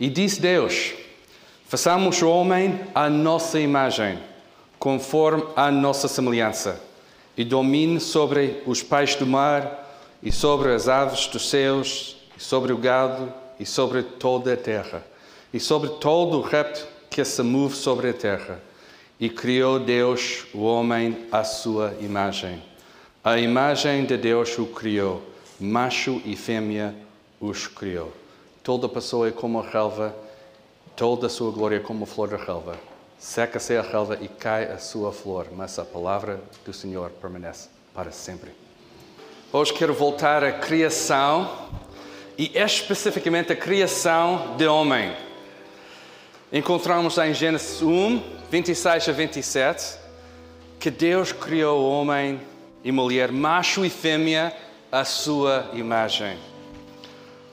E disse Deus: Façamos o homem à nossa imagem, conforme a nossa semelhança, e domine sobre os peixes do mar, e sobre as aves dos céus, e sobre o gado, e sobre toda a terra, e sobre todo o réptil que se move sobre a terra. E criou Deus o homem à sua imagem. A imagem de Deus o criou, macho e fêmea os criou. Toda pessoa é como a relva, toda a sua glória é como a flor da relva. Seca-se a relva e cai a sua flor, mas a palavra do Senhor permanece para sempre. Hoje quero voltar à criação e especificamente a criação de homem. Encontramos em Gênesis 1, 26 a 27, que Deus criou o homem e mulher, macho e fêmea, à sua imagem.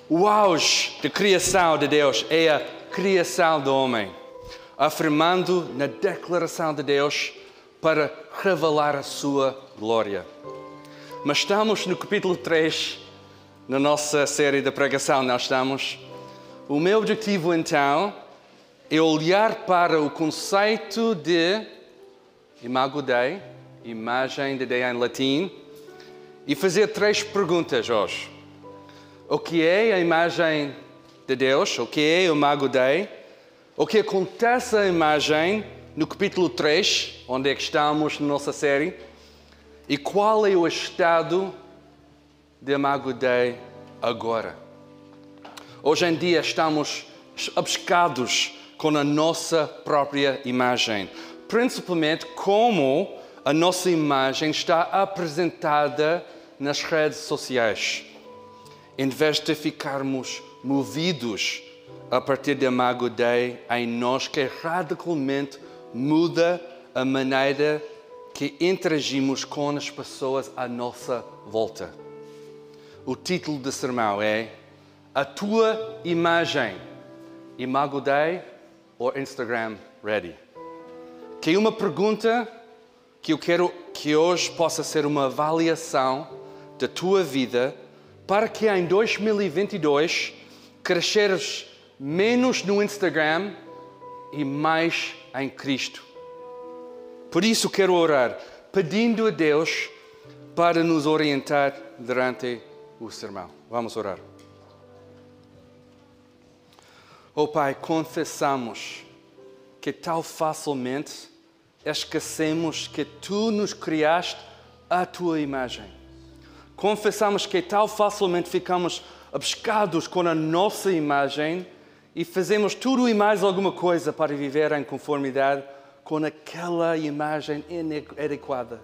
O auge da criação de Deus é a criação do homem, afirmando na declaração de Deus para revelar a sua glória. Mas estamos no capítulo 3, na nossa série de pregação, nós estamos. O meu objetivo então é olhar para o conceito de imago Dei, imagem de Deus em latim, e fazer três perguntas hoje. O que é a imagem de Deus? O que é o imago Dei? O que acontece à imagem no capítulo 3, onde é que estamos na nossa série? E qual é o estado de imago Dei agora? Hoje em dia estamos obcecados com a nossa própria imagem, principalmente como a nossa imagem está apresentada nas redes sociais. Em vez de ficarmos movidos a partir de Imago Dei em nós, que radicalmente muda a maneira que interagimos com as pessoas à nossa volta. O título do sermão é A Tua Imagem, Imago Dei ou Instagram Ready? Que é uma pergunta que eu quero que hoje possa ser uma avaliação da tua vida para que em 2022 cresceres menos no Instagram e mais em Cristo. Por isso quero orar, pedindo a Deus para nos orientar durante o sermão. Vamos orar. Oh Pai, confessamos que tão facilmente esquecemos que Tu nos criaste à Tua imagem. Confessamos que tão facilmente ficamos obcecados com a nossa imagem e fazemos tudo e mais alguma coisa para viver em conformidade com aquela imagem inadequada.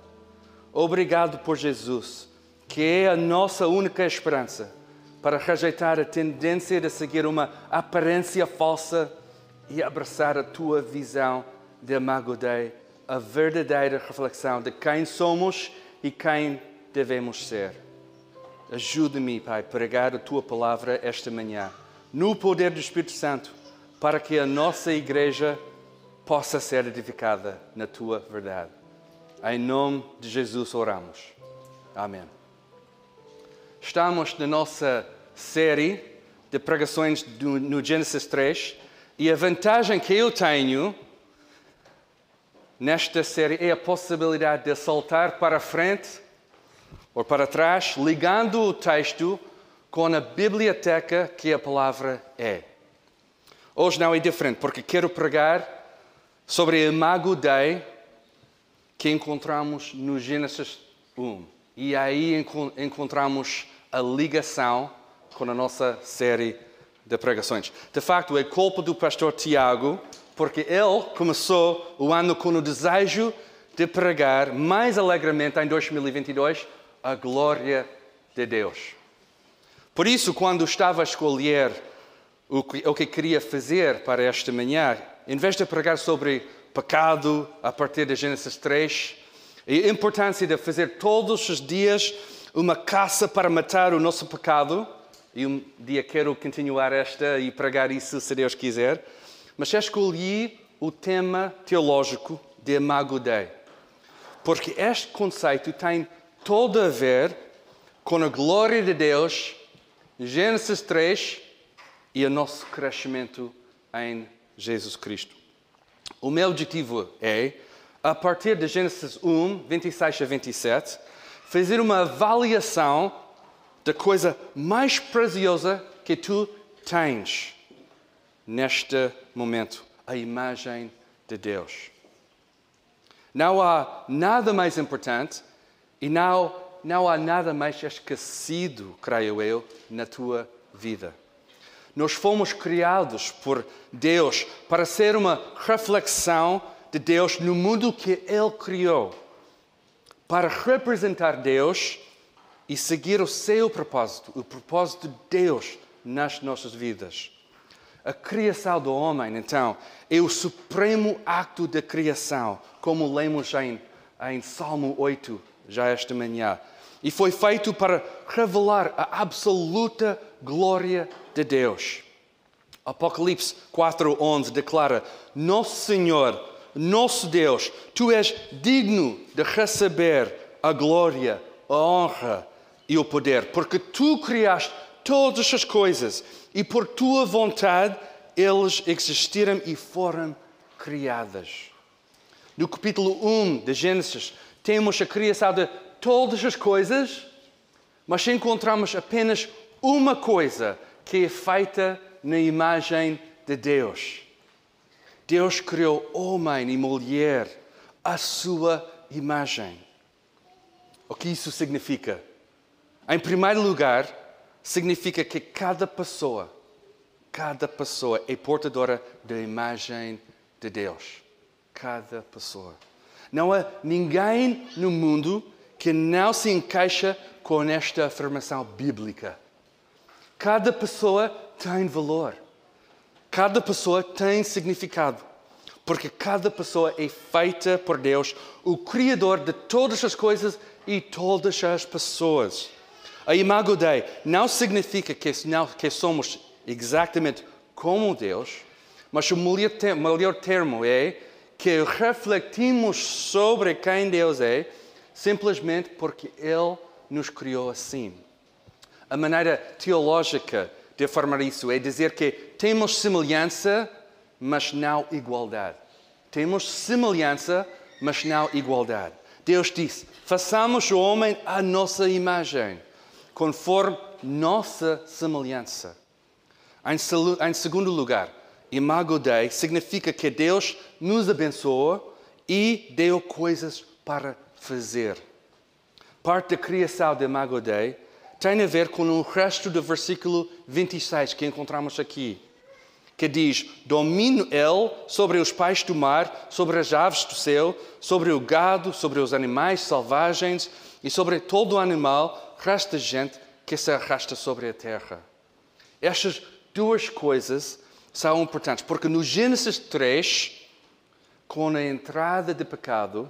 Obrigado por Jesus, que é a nossa única esperança para rejeitar a tendência de seguir uma aparência falsa e abraçar a tua visão de Imago Dei, a verdadeira reflexão de quem somos e quem devemos ser. Ajuda-me, Pai, a pregar a tua palavra esta manhã, no poder do Espírito Santo, para que a nossa igreja possa ser edificada na tua verdade. Em nome de Jesus oramos. Amém. Estamos na nossa série de pregações no Gênesis 3 e a vantagem que eu tenho nesta série é a possibilidade de saltar para frente ou para trás, ligando o texto com a biblioteca que a palavra é. Hoje não é diferente, porque quero pregar sobre a Imago Dei que encontramos no Gênesis 1. E aí encontramos a ligação com a nossa série de pregações. De facto, é culpa do pastor Tiago, porque ele começou o ano com o desejo de pregar mais alegremente em 2022 a glória de Deus. Por isso, quando estava a escolher o que, o que queria fazer para esta manhã, em vez de pregar sobre pecado a partir de Gênesis 3, a importância de fazer todos os dias uma caça para matar o nosso pecado, e um dia quero continuar esta e pregar isso se Deus quiser, mas escolhi o tema teológico de Imago Dei, porque este conceito tem todo a ver com a glória de Deus, Gênesis 3 e o nosso crescimento em Jesus Cristo. O meu objetivo é, a partir de Gênesis 1, 26 a 27, fazer uma avaliação da coisa mais preciosa que tu tens neste momento, a imagem de Deus. Não há nada mais importante e não, não há nada mais esquecido, creio eu, na tua vida. Nós fomos criados por Deus para ser uma reflexão de Deus no mundo que Ele criou, para representar Deus e seguir o seu propósito, o propósito de Deus nas nossas vidas. A criação do homem, então, é o supremo acto da criação, como lemos em, em Salmo 8, já esta manhã. E foi feito para revelar a absoluta glória de Deus. Apocalipse 4:11 declara: Nosso Senhor, nosso Deus, tu és digno de receber a glória, a honra e o poder, porque tu criaste todas as coisas e por tua vontade eles existiram e foram criadas. No capítulo 1 de Gênesis, temos a criação de todas as coisas, mas encontramos apenas uma coisa que é feita na imagem de Deus. Deus criou homem e mulher à sua imagem. O que isso significa? Em primeiro lugar, significa que cada pessoa, cada pessoa é portadora da imagem de Deus. Cada pessoa. Não há ninguém no mundo que não se encaixa com esta afirmação bíblica. Cada pessoa tem valor. Cada pessoa tem significado. Porque cada pessoa é feita por Deus, o Criador de todas as coisas e todas as pessoas. A imago Dei não significa que, não, que somos exatamente como Deus, mas o melhor termo é que refletimos sobre quem Deus é, simplesmente porque Ele nos criou assim. A maneira teológica de afirmar isso é dizer que temos semelhança, mas não igualdade. Temos semelhança, mas não igualdade. Deus disse: façamos o homem à nossa imagem conforme nossa semelhança. Em, em segundo lugar, Imago Dei significa que Deus nos abençoa e deu coisas para fazer. Parte da criação de Imago Dei tem a ver com o resto do versículo 26 que encontramos aqui, que diz: Domino ele sobre os peixes do mar, sobre as aves do céu, sobre o gado, sobre os animais selvagens e sobre todo animal resta gente que se arrasta sobre a terra. Estas duas coisas são importantes, porque no Gênesis 3, com a entrada de pecado,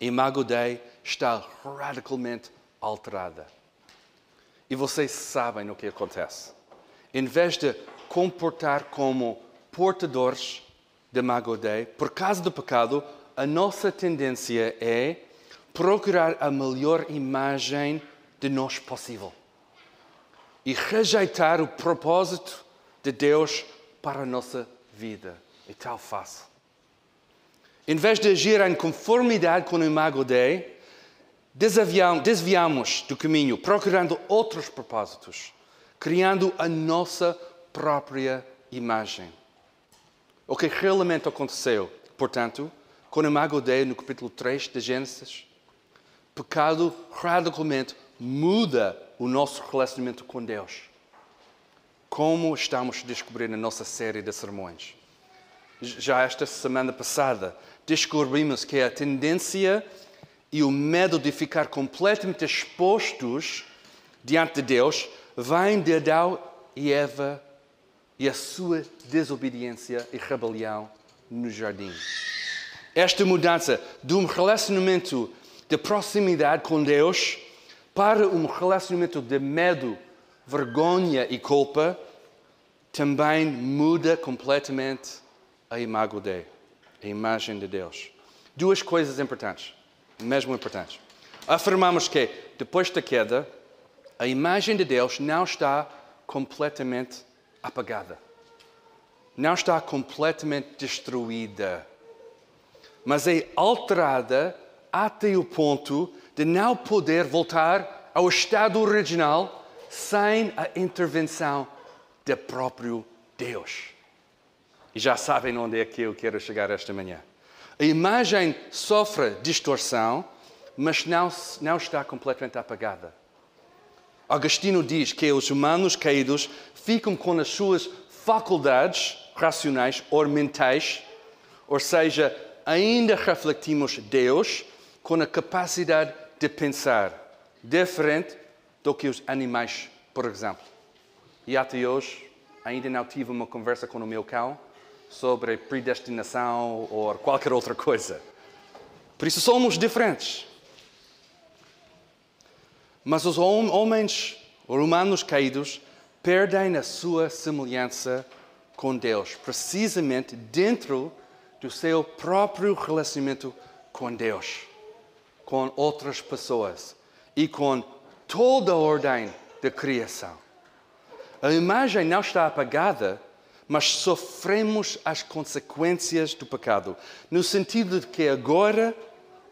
Imago Dei está radicalmente alterada. E vocês sabem o que acontece. Em vez de comportar como portadores de Imago Dei, por causa do pecado, a nossa tendência é procurar a melhor imagem de nós possível e rejeitar o propósito de Deus para a nossa vida. É tal fácil. Em vez de agir em conformidade com o imago Dei, desviamos do caminho, procurando outros propósitos, criando a nossa própria imagem. O que realmente aconteceu, portanto, com o imago Dei no capítulo 3 de Gênesis? Pecado radicalmente muda o nosso relacionamento com Deus. Como estamos a descobrir na nossa série de sermões. Já esta semana passada, descobrimos que a tendência e o medo de ficar completamente expostos diante de Deus vem de Adão e Eva e a sua desobediência e rebelião no jardim. Esta mudança de um relacionamento de proximidade com Deus para um relacionamento de medo, vergonha e culpa, também muda completamente a imagem de a imagem de Deus. Duas coisas importantes, mesmo importantes. Afirmamos que depois da queda, a imagem de Deus não está completamente apagada. Não está completamente destruída, mas é alterada até o ponto de não poder voltar ao estado original sem a intervenção do próprio Deus. E já sabem onde é que eu quero chegar esta manhã. A imagem sofre distorção, mas não, não está completamente apagada. Agostinho diz que os humanos caídos ficam com as suas faculdades racionais ou mentais, ou seja, ainda refletimos Deus com a capacidade de pensar, diferente do que os animais, por exemplo. E até hoje ainda não tive uma conversa com o meu cão sobre predestinação ou qualquer outra coisa. Por isso somos diferentes. Mas os homens humanos caídos perdem a sua semelhança com Deus, precisamente dentro do seu próprio relacionamento com Deus, com outras pessoas e com toda a ordem da criação. A imagem não está apagada, mas sofremos as consequências do pecado, no sentido de que agora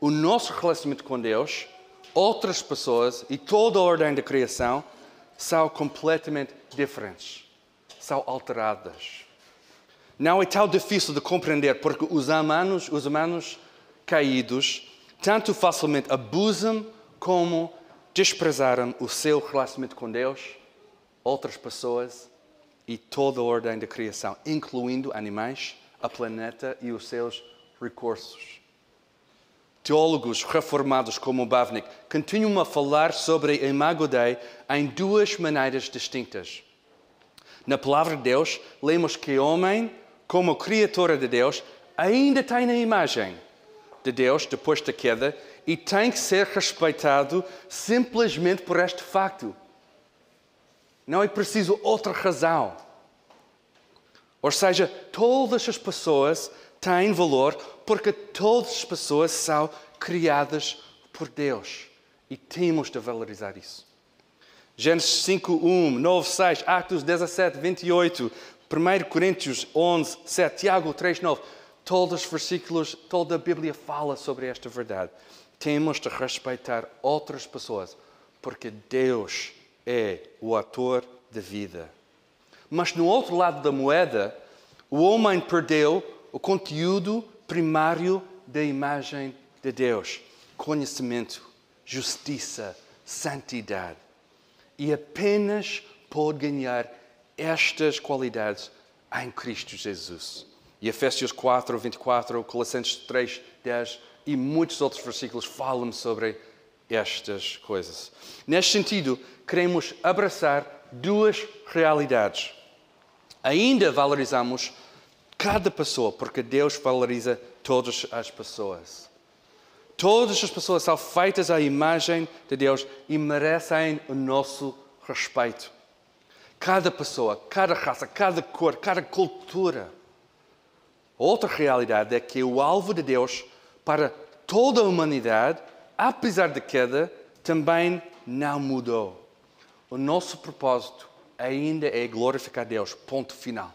o nosso relacionamento com Deus, outras pessoas e toda a ordem da criação são completamente diferentes, são alteradas. Não é tão difícil de compreender porque os humanos, os humanos caídos tanto facilmente abusam como desprezaram o seu relacionamento com Deus, outras pessoas e toda a ordem da criação, incluindo animais, a planeta e os seus recursos. Teólogos reformados como Bavnik continuam a falar sobre a imago Dei em duas maneiras distintas. Na palavra de Deus, lemos que o homem, como criatura de Deus, ainda tem a imagem de Deus depois da queda e tem que ser respeitado simplesmente por este facto. Não é preciso outra razão. Ou seja, todas as pessoas têm valor porque todas as pessoas são criadas por Deus. E temos de valorizar isso. Gênesis 5, 1, 9, 6, Atos 17, 28, 1 Coríntios 11, 7, Tiago 3, 9. Todos os versículos, toda a Bíblia fala sobre esta verdade. Temos de respeitar outras pessoas, porque Deus é o ator da vida. Mas no outro lado da moeda, o homem perdeu o conteúdo primário da imagem de Deus: conhecimento, justiça, santidade. E apenas pode ganhar estas qualidades em Cristo Jesus. E Efésios 4, 24, Colossenses 3, 10 e muitos outros versículos falam sobre estas coisas. Neste sentido, queremos abraçar duas realidades. Ainda valorizamos cada pessoa, porque Deus valoriza todas as pessoas. Todas as pessoas são feitas à imagem de Deus e merecem o nosso respeito. Cada pessoa, cada raça, cada cor, cada cultura. Outra realidade é que o alvo de Deus para toda a humanidade apesar da queda, também não mudou. O nosso propósito ainda é glorificar Deus. Ponto final.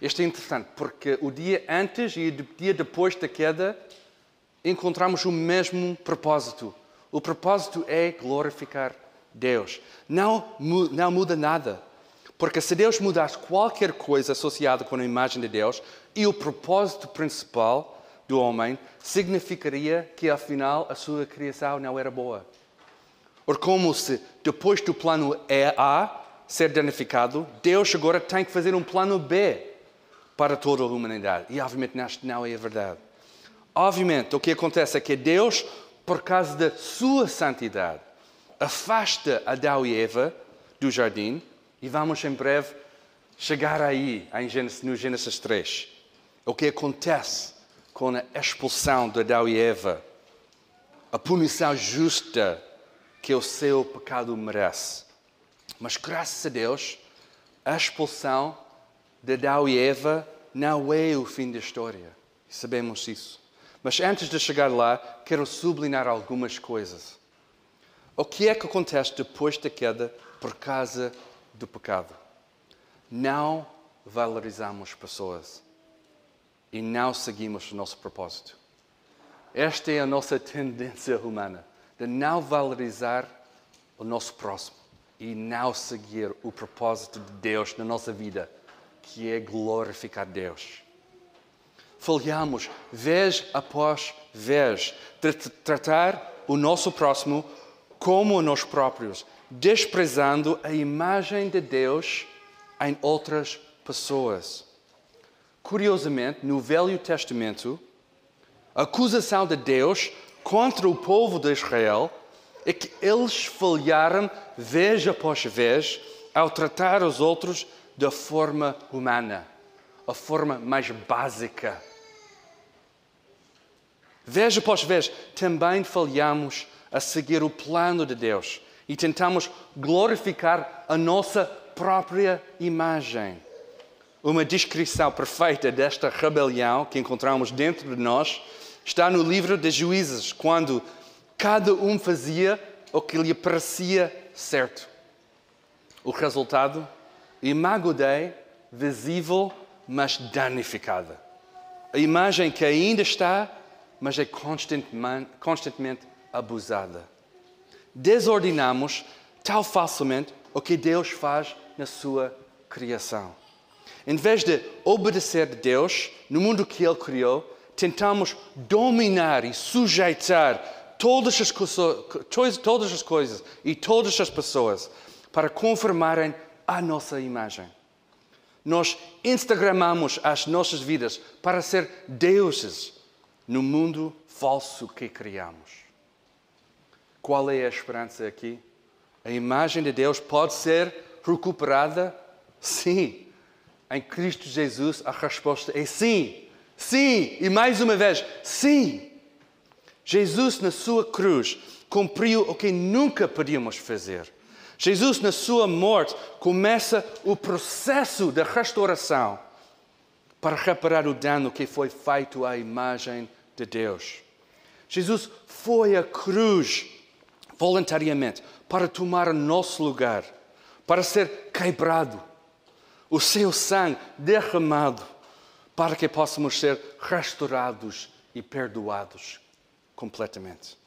Isto é interessante porque o dia antes e o dia depois da queda encontramos o mesmo propósito. O propósito é glorificar Deus. Não, não muda nada. Porque se Deus mudasse qualquer coisa associada com a imagem de Deus e o propósito principal, do homem significaria que afinal a sua criação não era boa. Ou como se depois do plano A ser danificado, Deus agora tem que fazer um plano B para toda a humanidade. E obviamente não é verdade. Obviamente o que acontece é que Deus, por causa da sua santidade, afasta Adão e Eva do jardim e vamos em breve chegar aí no Gênesis 3. O que acontece com a expulsão de Adão e Eva, a punição justa que o seu pecado merece. Mas graças a Deus, a expulsão de Adão e Eva não é o fim da história. Sabemos isso. Mas antes de chegar lá, quero sublinhar algumas coisas. O que é que acontece depois da queda por causa do pecado? não valorizamos pessoas e não seguimos o nosso propósito. Esta é a nossa tendência humana, de não valorizar o nosso próximo e não seguir o propósito de Deus na nossa vida, que é glorificar Deus. Falhamos vez após vez de tratar o nosso próximo como nós próprios, desprezando a imagem de Deus em outras pessoas. Curiosamente, no Velho Testamento, a acusação de Deus contra o povo de Israel é que eles falharam vez após vez ao tratar os outros da forma humana, a forma mais básica. Vez após vez também falhamos a seguir o plano de Deus e tentamos glorificar a nossa própria imagem. Uma descrição perfeita desta rebelião que encontramos dentro de nós está no livro de Juízes, quando cada um fazia o que lhe parecia certo. O resultado? Imago Dei, visível, mas danificada. A imagem que ainda está, mas é constantemente abusada. Desordinamos tão facilmente o que Deus faz na sua criação. Em vez de obedecer a Deus no mundo que Ele criou, tentamos dominar e sujeitar todas as, todas as coisas e todas as pessoas para conformarem a nossa imagem. Nós Instagramamos as nossas vidas para ser deuses no mundo falso que criamos. Qual é a esperança aqui? A imagem de Deus pode ser recuperada? Sim. Em Cristo Jesus, a resposta é sim. Sim. E mais uma vez, sim. Jesus, na sua cruz, cumpriu o que nunca podíamos fazer. Jesus, na sua morte, começa o processo da restauração para reparar o dano que foi feito à imagem de Deus. Jesus foi à cruz voluntariamente para tomar nosso lugar, para ser quebrado, o seu sangue derramado, para que possamos ser restaurados e perdoados completamente.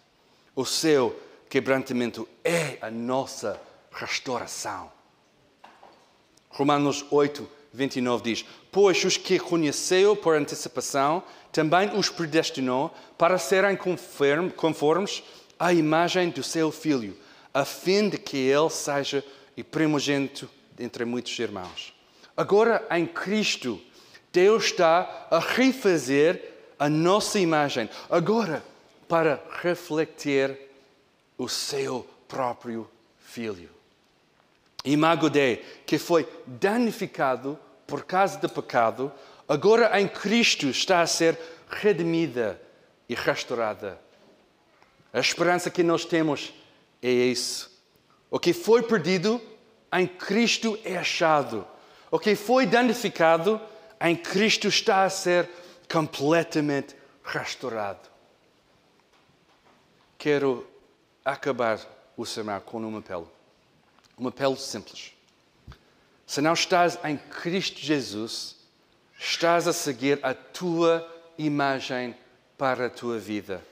O seu quebrantamento é a nossa restauração. Romanos 8, 29 diz: Pois os que conheceu por antecipação, também os predestinou para serem conformes à imagem do seu filho, a fim de que ele seja o primogênito entre muitos irmãos. Agora, em Cristo, Deus está a refazer a nossa imagem, agora para refletir o seu próprio filho. Imago Dei, que foi danificado por causa do pecado, agora em Cristo está a ser redimida e restaurada. A esperança que nós temos é isso. O que foi perdido em Cristo é achado. O que foi danificado em Cristo está a ser completamente restaurado. Quero acabar o sermão com um apelo. Um apelo simples. Se não estás em Cristo Jesus, estás a seguir a tua imagem para a tua vida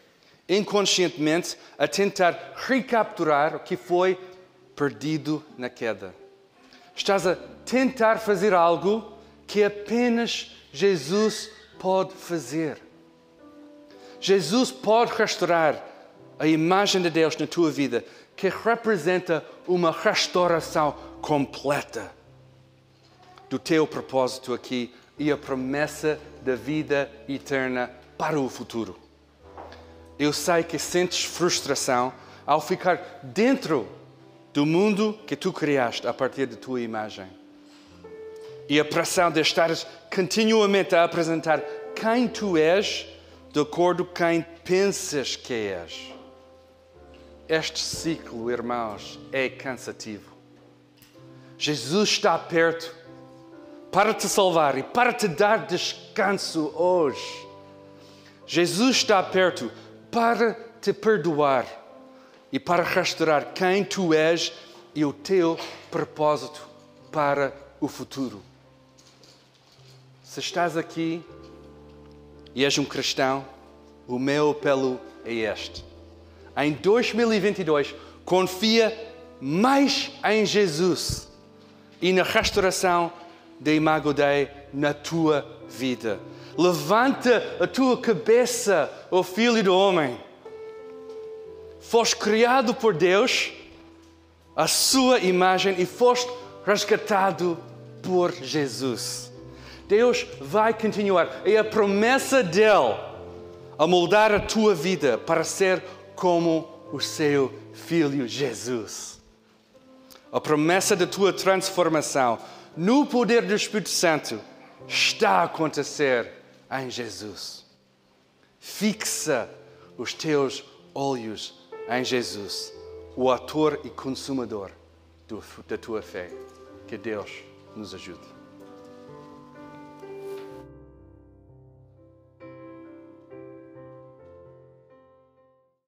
inconscientemente a tentar recapturar o que foi perdido na queda. Estás a tentar fazer algo que apenas Jesus pode fazer. Jesus pode restaurar a imagem de Deus na tua vida, que representa uma restauração completa do teu propósito aqui e a promessa da vida eterna para o futuro. Eu sei que sentes frustração ao ficar dentro do mundo que tu criaste a partir da tua imagem. E a pressão de estares continuamente a apresentar quem tu és de acordo com quem pensas que és. Este ciclo, irmãos, é cansativo. Jesus está perto para te salvar e para te dar descanso hoje. Jesus está perto para te perdoar e para restaurar quem tu és e o teu propósito para o futuro. Se estás aqui e és um cristão, o meu apelo é este. Em 2022, confia mais em Jesus e na restauração da Imago Dei na tua vida. Levanta a tua cabeça, ó Filho do Homem. Foste criado por Deus, a sua imagem, e foste resgatado por Jesus. Deus vai continuar. É a promessa dele a moldar a tua vida para ser como o seu filho Jesus. A promessa da tua transformação no poder do Espírito Santo está a acontecer em Jesus. Fixa os teus olhos em Jesus, o autor e consumador da tua fé. Que Deus nos ajude.